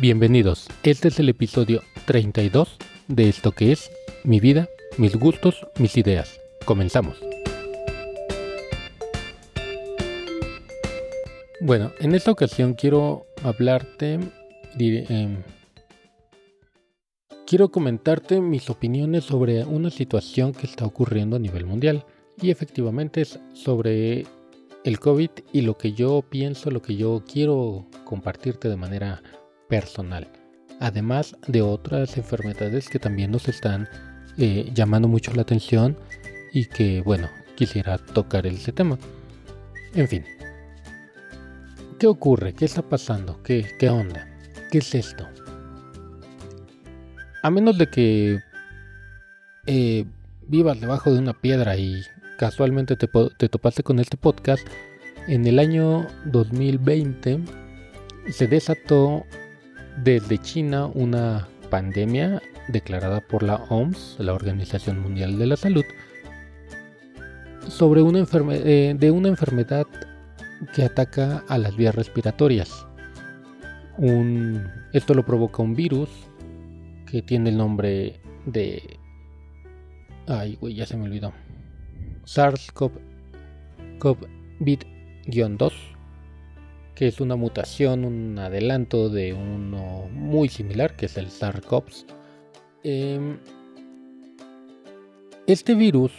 Bienvenidos, este es el episodio 32 de esto que es mi vida, mis gustos, mis ideas. Comenzamos. Bueno, en esta ocasión quiero hablarte, eh, quiero comentarte mis opiniones sobre una situación que está ocurriendo a nivel mundial y efectivamente es sobre el COVID y lo que yo pienso, lo que yo quiero compartirte de manera personal. Además de otras enfermedades que también nos están eh, llamando mucho la atención y que, bueno, quisiera tocar ese tema. En fin. ¿Qué ocurre? ¿Qué está pasando? ¿Qué, qué onda? ¿Qué es esto? A menos de que eh, vivas debajo de una piedra y casualmente te, te topaste con este podcast, en el año 2020 se desató desde China una pandemia declarada por la OMS, la Organización Mundial de la Salud, sobre una eh, de una enfermedad que ataca a las vías respiratorias. esto lo provoca un virus que tiene el nombre de... Ay, güey, ya se me olvidó. SARS-CoV-2 que es una mutación, un adelanto de uno muy similar, que es el SARS-CoV. Em, este virus,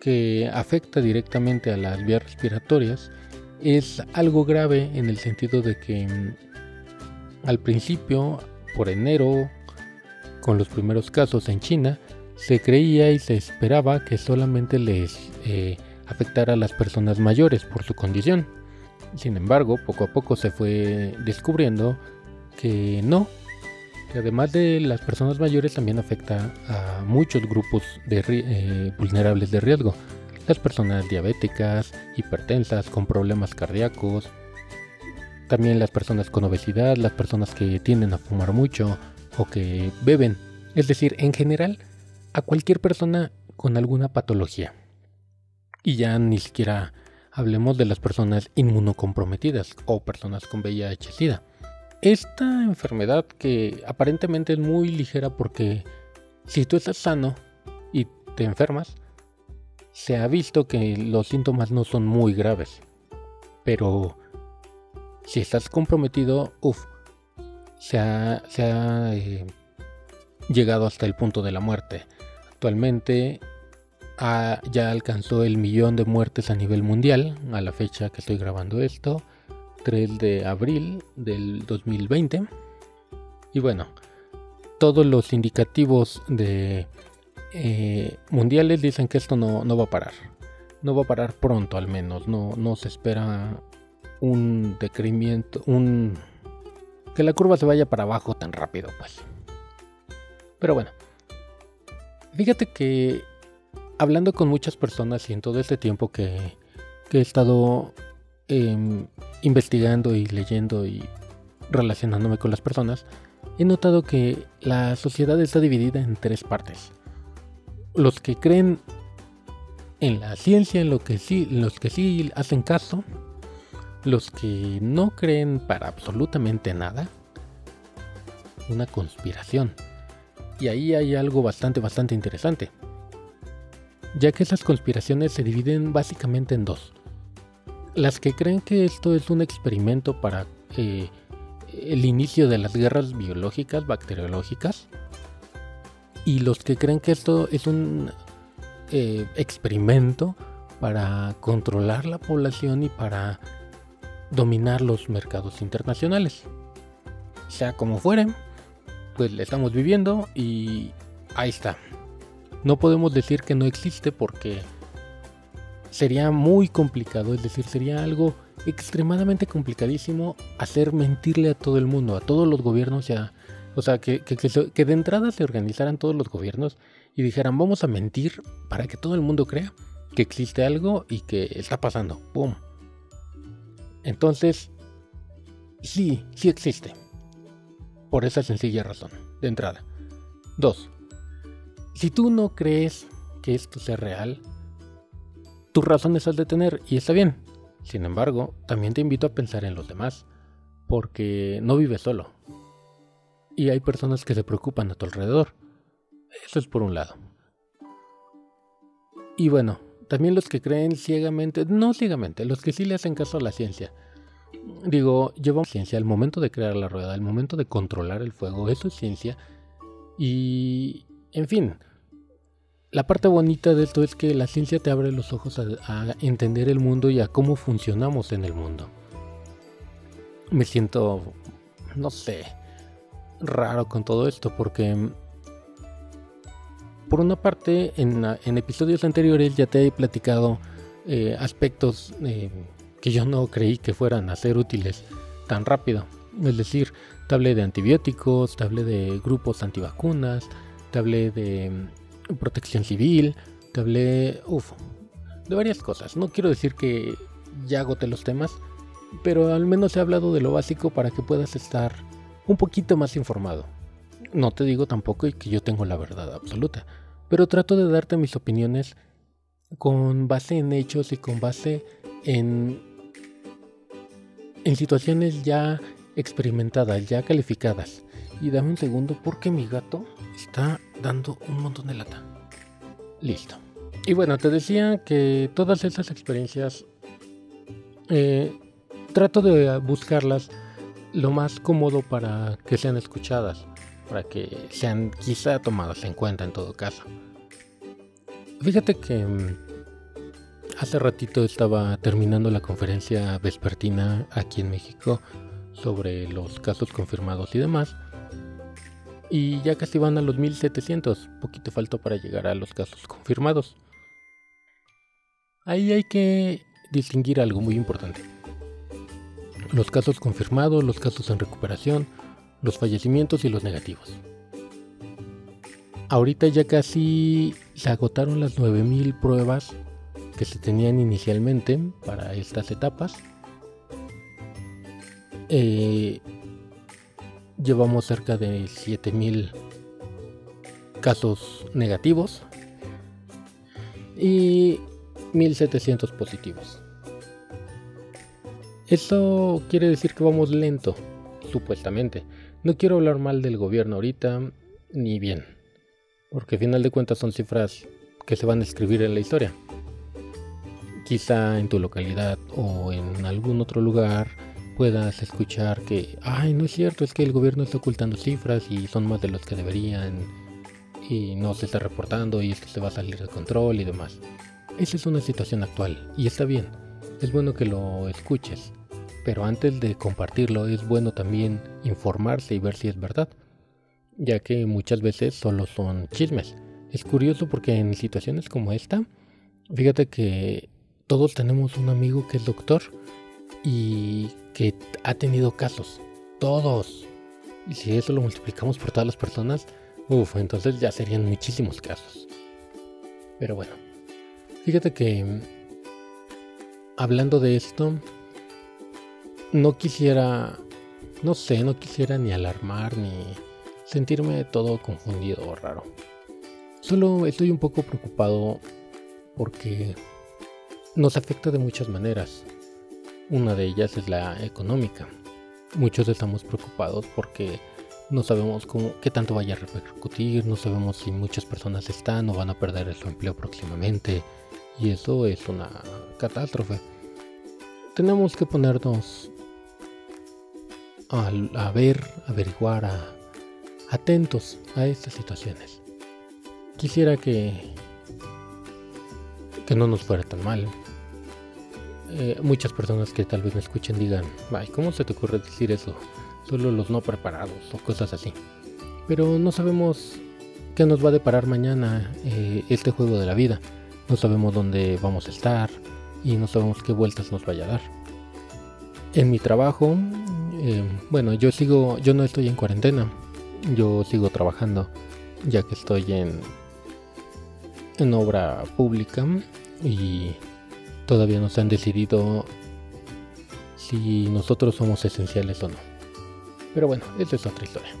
que afecta directamente a las vías respiratorias, es algo grave en el sentido de que em, al principio, por enero, con los primeros casos en China, se creía y se esperaba que solamente les eh, afectara a las personas mayores por su condición sin embargo, poco a poco se fue descubriendo que no, que además de las personas mayores también afecta a muchos grupos de, eh, vulnerables de riesgo. Las personas diabéticas, hipertensas, con problemas cardíacos, también las personas con obesidad, las personas que tienden a fumar mucho o que beben. Es decir, en general, a cualquier persona con alguna patología. Y ya ni siquiera hablemos de las personas inmunocomprometidas o personas con VIH-Sida. Esta enfermedad que aparentemente es muy ligera porque si tú estás sano y te enfermas, se ha visto que los síntomas no son muy graves. Pero si estás comprometido, uff, se ha, eh, llegado hasta el punto de la muerte. Actualmente ya alcanzó el millón de muertes a nivel mundial a la fecha que estoy grabando esto, 3 de abril del 2020. Y bueno, todos los indicativos de eh, mundiales dicen que esto no, no, va a parar. No va a parar pronto al menos. No, no se espera un decremento, un que la curva se vaya para abajo tan rápido, pues. Pero bueno, fíjate que hablando con muchas personas y en todo este tiempo que, he estado em, investigando y leyendo y relacionándome con las personas, he notado que la sociedad está dividida en tres partes. Los que creen en la ciencia, en lo que sí, los que sí hacen caso, los que no creen para absolutamente nada, una conspiración. Y ahí hay algo bastante, bastante interesante ya que esas conspiraciones se dividen básicamente en dos. Las que creen que esto es un experimento para eh, el inicio de las guerras biológicas, bacteriológicas, y los que creen que esto es un eh, experimento para controlar la población y para dominar los mercados internacionales. Sea como fuere, pues le estamos viviendo y ahí está no podemos decir que no existe porque sería muy complicado, es decir, sería algo extremadamente complicadísimo hacer mentirle a todo el mundo, a todos los gobiernos, ya, o sea, que, que, de entrada se organizaran todos los gobiernos y dijeran, vamos a mentir para que todo el mundo crea que existe algo y que está pasando. ¡Pum! Entonces, sí, sí existe. Por esa sencilla razón, de entrada. Dos, si tú no crees que esto sea real, tus razones has de tener y está bien. Sin embargo, también te invito a pensar en los demás. porque no vives solo. Y hay personas que se preocupan a tu alrededor. Eso es por un lado. Y bueno, también los que creen ciegamente, no ciegamente, los que sí le hacen caso a la ciencia. Digo, llevamos ciencia al momento de crear la rueda, al momento de controlar el fuego, eso es ciencia. Y, en fin, la parte bonita de esto es que la ciencia te abre los ojos a, entender el mundo y a cómo funcionamos en el mundo. Me siento, no sé, raro con todo esto porque por una parte, en, episodios anteriores ya te he platicado eh, aspectos eh, que yo no creí que fueran a ser útiles tan rápido. Es decir, te hablé de antibióticos, te hablé de grupos antivacunas, te hablé de mm, protección civil, te hablé de varias cosas. No quiero decir que ya agote los temas, pero al menos he hablado de lo básico para que puedas estar un poquito más informado. No te digo tampoco que yo tengo la verdad absoluta pero trato de darte mis opiniones con base en hechos y con base en, en situaciones ya experimentadas, ya calificadas. Y dame un segundo porque mi gato está dando un montón de lata. Listo. Y bueno, te decía que todas esas experiencias eh, trato de buscarlas lo más cómodo para que sean escuchadas para que sean quizá tomadas en cuenta en todo caso. Fíjate que mm, hace ratito estaba terminando la conferencia vespertina aquí en México sobre los casos confirmados y demás. Y ya casi van a los 1700, poquito falta para llegar a los casos confirmados. Ahí hay que distinguir algo muy importante. Los casos confirmados, los casos en recuperación, los fallecimientos y los negativos. Ahorita ya casi se agotaron las 9000 pruebas que se tenían inicialmente para estas etapas. Eh, llevamos cerca de 7000 casos negativos y 1700 positivos. Eso quiere decir que vamos lento, supuestamente. No quiero hablar mal del gobierno ahorita, ni bien, porque al final de cuentas son cifras que se van a escribir en la historia. Quizá en tu localidad o en algún otro lugar puedas escuchar que, ay, no es cierto, es que el gobierno está ocultando cifras y son más de los que deberían y no se está reportando y esto se va a salir de control y demás. Esa es una situación actual y está bien. Es bueno que lo escuches pero antes de compartirlo es bueno también informarse y ver si es verdad, ya que muchas veces solo son chismes. Es curioso porque en situaciones como esta, fíjate que todos tenemos un amigo que es doctor y que ha tenido casos, todos. Y si eso lo multiplicamos por todas las personas, uff, entonces ya serían muchísimos casos. Pero bueno, fíjate que hablando de esto, no quisiera, no sé, no quisiera ni alarmar ni sentirme todo confundido o raro. Solo estoy un poco preocupado porque nos afecta de muchas maneras. Una de ellas es la económica. Muchos estamos preocupados porque no sabemos cómo, qué tanto vaya a repercutir, no sabemos si muchas personas están o van a perder su empleo próximamente. Y eso es una catástrofe. Tenemos que ponernos a, ver, averiguar, a, atentos a estas situaciones. Quisiera que, que no nos fuera tan mal. Eh, muchas personas que tal vez me escuchen digan, ay, ¿cómo se te ocurre decir eso? Solo los no preparados o cosas así. Pero no sabemos qué nos va a deparar mañana eh, este juego de la vida. No sabemos dónde vamos a estar y no sabemos qué vueltas nos vaya a dar. En mi trabajo eh, bueno, yo sigo, yo no estoy en cuarentena, yo sigo trabajando, ya que estoy en, en obra pública y todavía no se han decidido si nosotros somos esenciales o no. Pero bueno, esa es otra historia.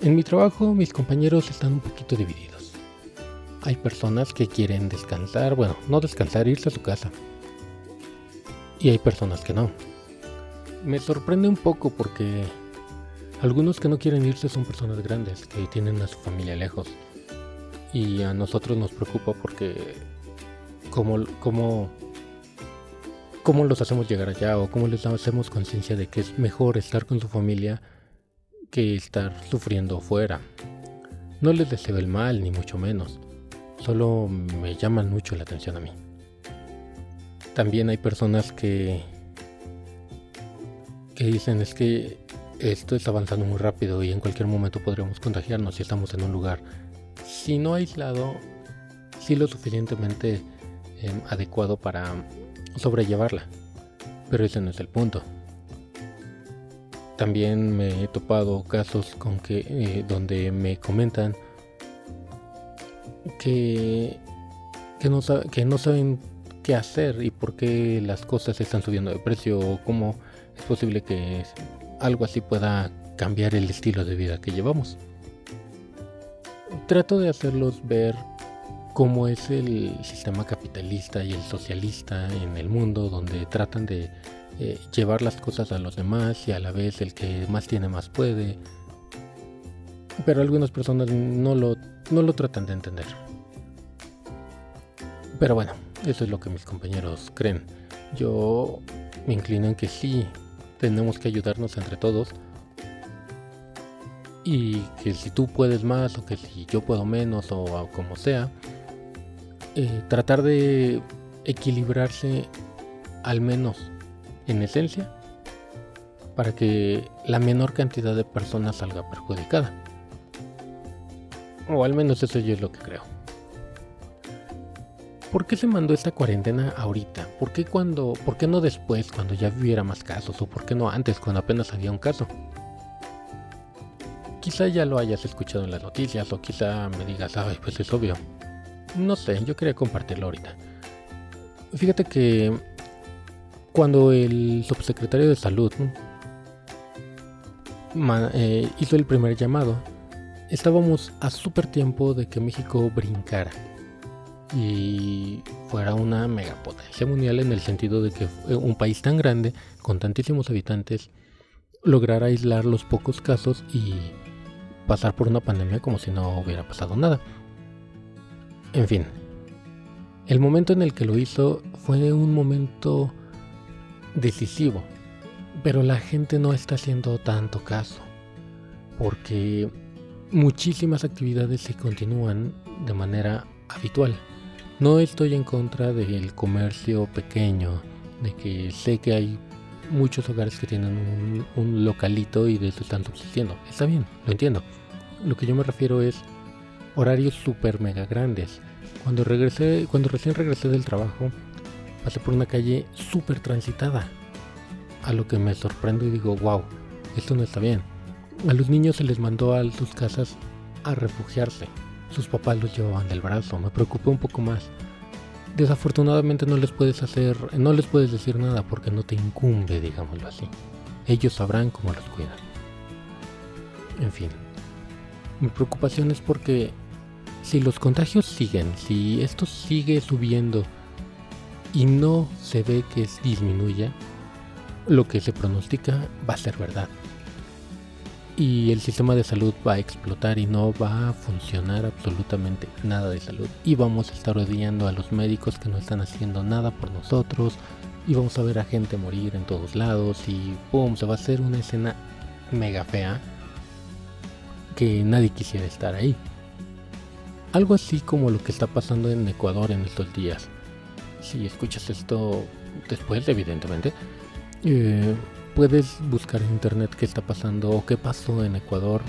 En mi trabajo mis compañeros están un poquito divididos. Hay personas que quieren descansar, bueno, no descansar, irse a su casa. Y hay personas que no me sorprende un poco porque algunos que no quieren irse son personas grandes, que tienen a su familia lejos. Y a nosotros nos preocupa porque cómo, cómo, cómo los hacemos llegar allá o cómo les hacemos conciencia de que es mejor estar con su familia que estar sufriendo fuera. No les deseo el mal, ni mucho menos. Solo me llaman mucho la atención a mí. También hay personas que, que dicen es que esto está avanzando muy rápido y en cualquier momento podríamos contagiarnos si estamos en un lugar, si no aislado, sí lo suficientemente em, adecuado para sobrellevarla. Pero ese no es el punto. También me he topado casos con que eh, donde me comentan que, que, no, que no saben qué hacer y por qué las cosas están subiendo de precio o cómo es posible que algo así pueda cambiar el estilo de vida que llevamos. Trato de hacerlos ver cómo es el sistema capitalista y el socialista en el mundo, donde tratan de eh, llevar las cosas a los demás y a la vez el que más tiene más puede. Pero algunas personas no lo, no lo tratan de entender. Pero bueno, eso es lo que mis compañeros creen. Yo me inclino en que sí, tenemos que ayudarnos entre todos. Y que si tú puedes más o que si yo puedo menos o como sea, eh, tratar de equilibrarse al menos en esencia para que la menor cantidad de personas salga perjudicada. O al menos eso yo es lo que creo. ¿Por qué se mandó esta cuarentena ahorita? ¿Por qué, cuando, ¿Por qué no después, cuando ya hubiera más casos? ¿O por qué no antes, cuando apenas había un caso? Quizá ya lo hayas escuchado en las noticias o quizá me digas, ay, pues es obvio. No sé, yo quería compartirlo ahorita. Fíjate que cuando el subsecretario de salud eh, hizo el primer llamado, estábamos a súper tiempo de que México brincara y fuera una megapotencia mundial en el sentido de que un país tan grande, con tantísimos habitantes, lograra aislar los pocos casos y pasar por una pandemia como si no hubiera pasado nada. En fin, el momento en el que lo hizo fue un momento decisivo, pero la gente no está haciendo tanto caso, porque muchísimas actividades se continúan de manera habitual. No estoy en contra del comercio pequeño, de que sé que hay muchos hogares que tienen un, localito y de eso están subsistiendo. Está bien, lo entiendo. Lo que yo me refiero es horarios super mega grandes. Cuando regresé, cuando recién regresé del trabajo, pasé por una calle súper transitada. A lo que me sorprendo y digo, wow, esto no está bien. A los niños se les mandó a sus casas a refugiarse sus papás los llevaban del brazo. Me preocupé un poco más. Desafortunadamente no les puedes hacer, no les puedes decir nada porque no te incumbe, digámoslo así. Ellos sabrán cómo los cuidan. En fin, mi preocupación es porque si los contagios siguen, si esto sigue subiendo y no se ve que disminuya, lo que se pronostica va a ser verdad y el sistema de salud va a explotar y no va a funcionar absolutamente nada de salud. Y vamos a estar odiando a los médicos que no están haciendo nada por nosotros. Y vamos a ver a gente morir en todos lados. Y ¡pum! Se va a hacer una escena mega fea que nadie quisiera estar ahí. Algo así como lo que está pasando en Ecuador en estos días. Si escuchas esto después, evidentemente. Eh, puedes buscar en internet qué está pasando o qué pasó en Ecuador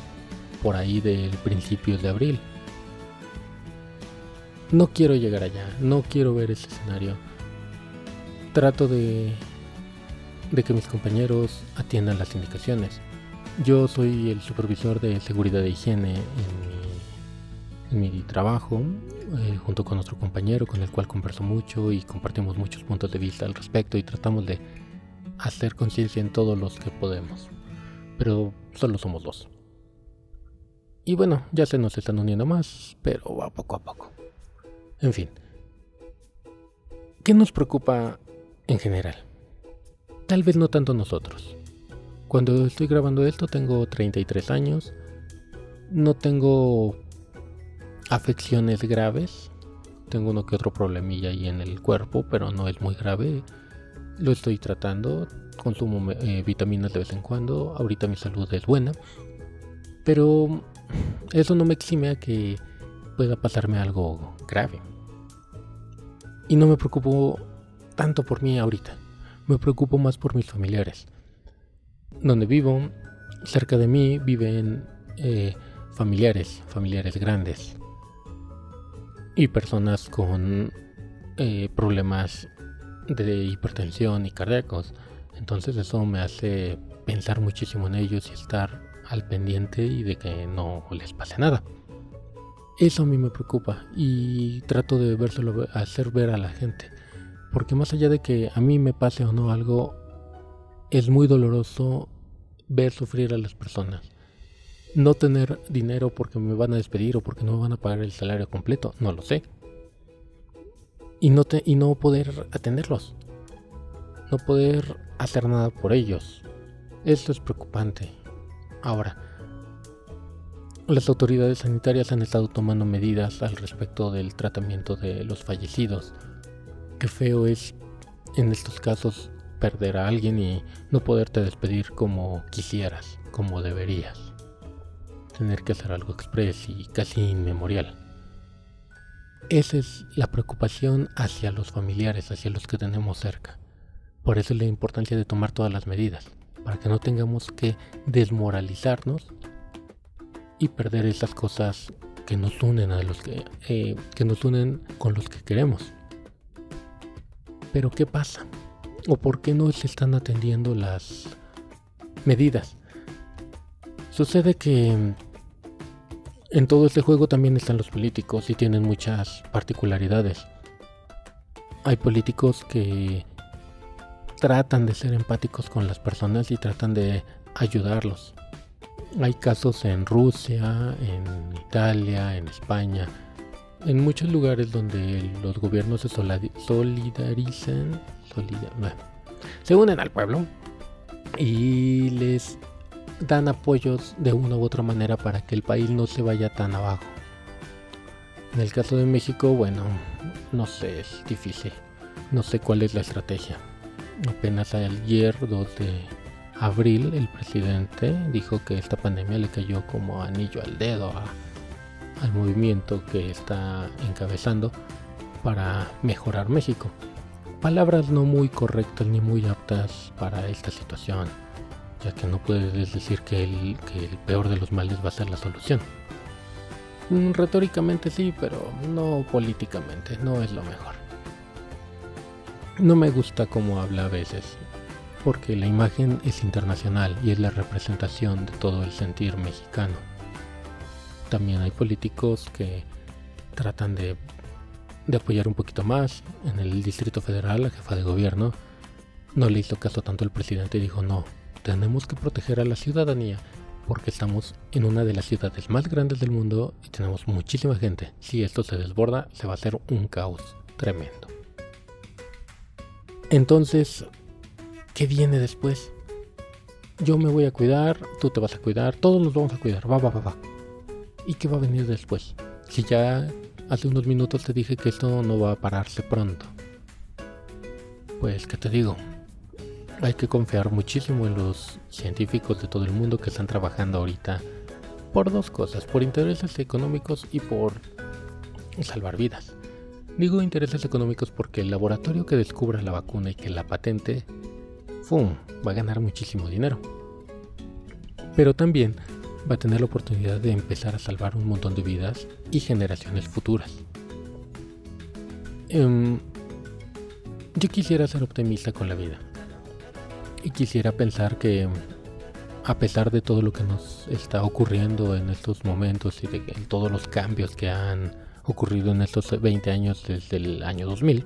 por ahí del principio de abril. No quiero llegar allá, no quiero ver ese escenario. Trato de, de que mis compañeros atiendan las indicaciones. Yo soy el supervisor de seguridad de higiene en mi, trabajo, eh, junto con nuestro compañero con el cual converso mucho y compartimos muchos puntos de vista al respecto y tratamos de hacer conciencia en todos los que podemos. Pero solo somos dos. Y bueno, ya se nos están uniendo más, pero va poco a poco. En fin. ¿Qué nos preocupa en general? Tal vez no tanto nosotros, cuando estoy grabando esto tengo 33 años. No tengo afecciones graves. Tengo uno que otro problemilla ahí en el cuerpo, pero no es muy grave. Lo estoy tratando. Consumo eh, vitaminas de vez en cuando. Ahorita mi salud es buena. Pero eso no me exime a que pueda pasarme algo grave. Y no me preocupo tanto por mí ahorita. Me preocupo más por mis familiares. Donde vivo, cerca de mí, viven eh, familiares, familiares grandes. Y personas con eh, problemas de hipertensión y cardíacos. Entonces eso me hace pensar muchísimo en ellos y estar al pendiente y de que no les pase nada. Eso a mí me preocupa y trato de hacer ver a la gente. Porque más allá de que a mí me pase o no algo, es muy doloroso ver sufrir a las personas. No tener dinero porque me van a despedir o porque no me van a pagar el salario completo, no lo sé. Y no, te, y no poder atenderlos. No poder hacer nada por ellos. Esto es preocupante. Ahora, las autoridades sanitarias han estado tomando medidas al respecto del tratamiento de los fallecidos. Qué feo es en estos casos perder a alguien y no poderte despedir como quisieras, como deberías. Tener que hacer algo express y casi inmemorial. Esa es la preocupación hacia los familiares, hacia los que tenemos cerca. Por eso es la importancia de tomar todas las medidas, para que no tengamos que desmoralizarnos y perder esas cosas que nos unen a los que, eh, que nos unen con los que queremos. Pero ¿qué pasa? ¿O por qué no se están atendiendo las medidas? Sucede que en todo este juego también están los políticos y tienen muchas particularidades. Hay políticos que tratan de ser empáticos con las personas y tratan de ayudarlos. Hay casos en Rusia, en Italia, en España, en muchos lugares donde los gobiernos se solidarizan, se unen al pueblo y les dan apoyos de una u otra manera para que el país no se vaya tan abajo. En el caso de México, bueno, no sé, es difícil. No sé cuál es la estrategia. Apenas ayer, 2 de abril el presidente dijo que esta pandemia le cayó como anillo al dedo al movimiento que está encabezando para mejorar México. Palabras no muy correctas ni muy aptas para esta situación, ya que no puedes decir que el, peor de los males va a ser la solución. Mm, retóricamente sí, pero no políticamente, no es lo mejor. No me gusta cómo habla a veces, porque la imagen es internacional y es la representación de todo el sentir mexicano. También hay políticos que tratan de, apoyar un poquito más. En el Distrito Federal, la jefa de gobierno no le hizo caso tanto al presidente y dijo, no, tenemos que proteger a la ciudadanía porque estamos en una de las ciudades más grandes del mundo y tenemos muchísima gente. Si esto se desborda, se va a hacer un caos tremendo. Entonces, ¿Qué viene después? Yo me voy a cuidar, tú te vas a cuidar, todos nos vamos a cuidar, va, va, va, va. ¿Y qué va a venir después? Si ya hace unos minutos te dije que esto no va a pararse pronto. Pues, ¿qué te digo? Hay que confiar muchísimo en los científicos de todo el mundo que están trabajando ahorita por dos cosas, por intereses económicos y por salvar vidas. Digo intereses económicos porque el laboratorio que descubra la vacuna y que la patente ¡fum! va a ganar muchísimo dinero. Pero también va a tener la oportunidad de empezar a salvar un montón de vidas y generaciones futuras. Em, yo quisiera ser optimista con la vida. Y quisiera pensar que a pesar de todo lo que nos está ocurriendo en estos momentos y de todos los cambios que han ocurrido en estos 20 años desde el año 2000,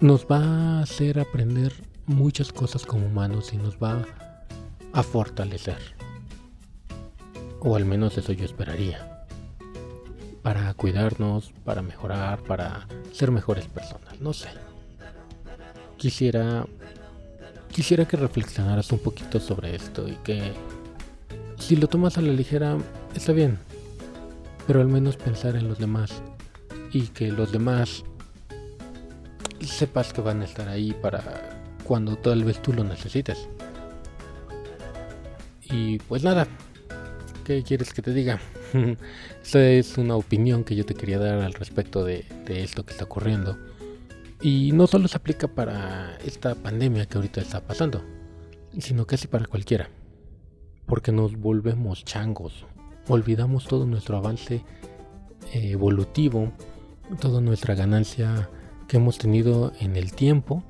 nos va a hacer aprender muchas cosas como humanos y nos va a fortalecer. O al menos eso yo esperaría. Para cuidarnos, para mejorar, para ser mejores personas, no sé. Quisiera quisiera que reflexionaras un poquito sobre esto y que si lo tomas a la ligera está bien, pero al menos pensar en los demás y que los demás sepas que van a estar ahí para cuando tal vez tú lo necesites. Y pues nada, ¿qué quieres que te diga? Esta es una opinión que yo te quería dar al respecto de, esto que está ocurriendo. Y no solo se aplica para esta pandemia que ahorita está pasando, sino casi para cualquiera. Porque nos volvemos changos, olvidamos todo nuestro avance eh, evolutivo, toda nuestra ganancia que hemos tenido en el tiempo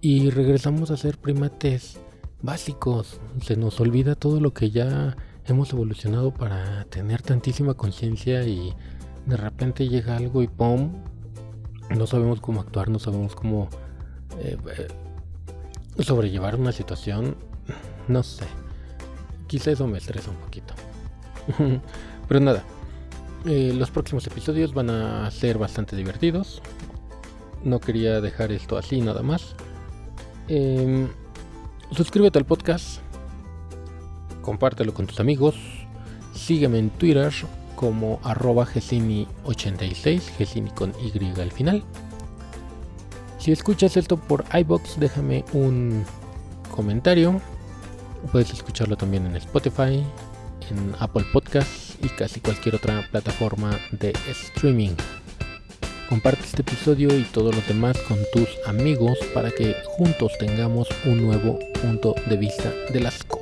y regresamos a ser primates básicos. Se nos olvida todo lo que ya hemos evolucionado para tener tantísima conciencia y de repente llega algo y ¡pum! No sabemos cómo actuar, no sabemos cómo eh, eh, sobrellevar una situación. No sé. Quizá eso me estresa un poquito. Pero nada. Eh, los próximos episodios van a ser bastante divertidos. No quería dejar esto así nada más. Em, suscríbete al podcast. Compártelo con tus amigos. Sígueme en Twitter como arroba gesini86, gesini con Y al final. Si escuchas esto por iBox, déjame un comentario. Puedes escucharlo también en Spotify, en Apple Podcasts y casi cualquier otra plataforma de streaming. Comparte este episodio y todos los demás con tus amigos para que juntos tengamos un nuevo punto de vista de las cosas.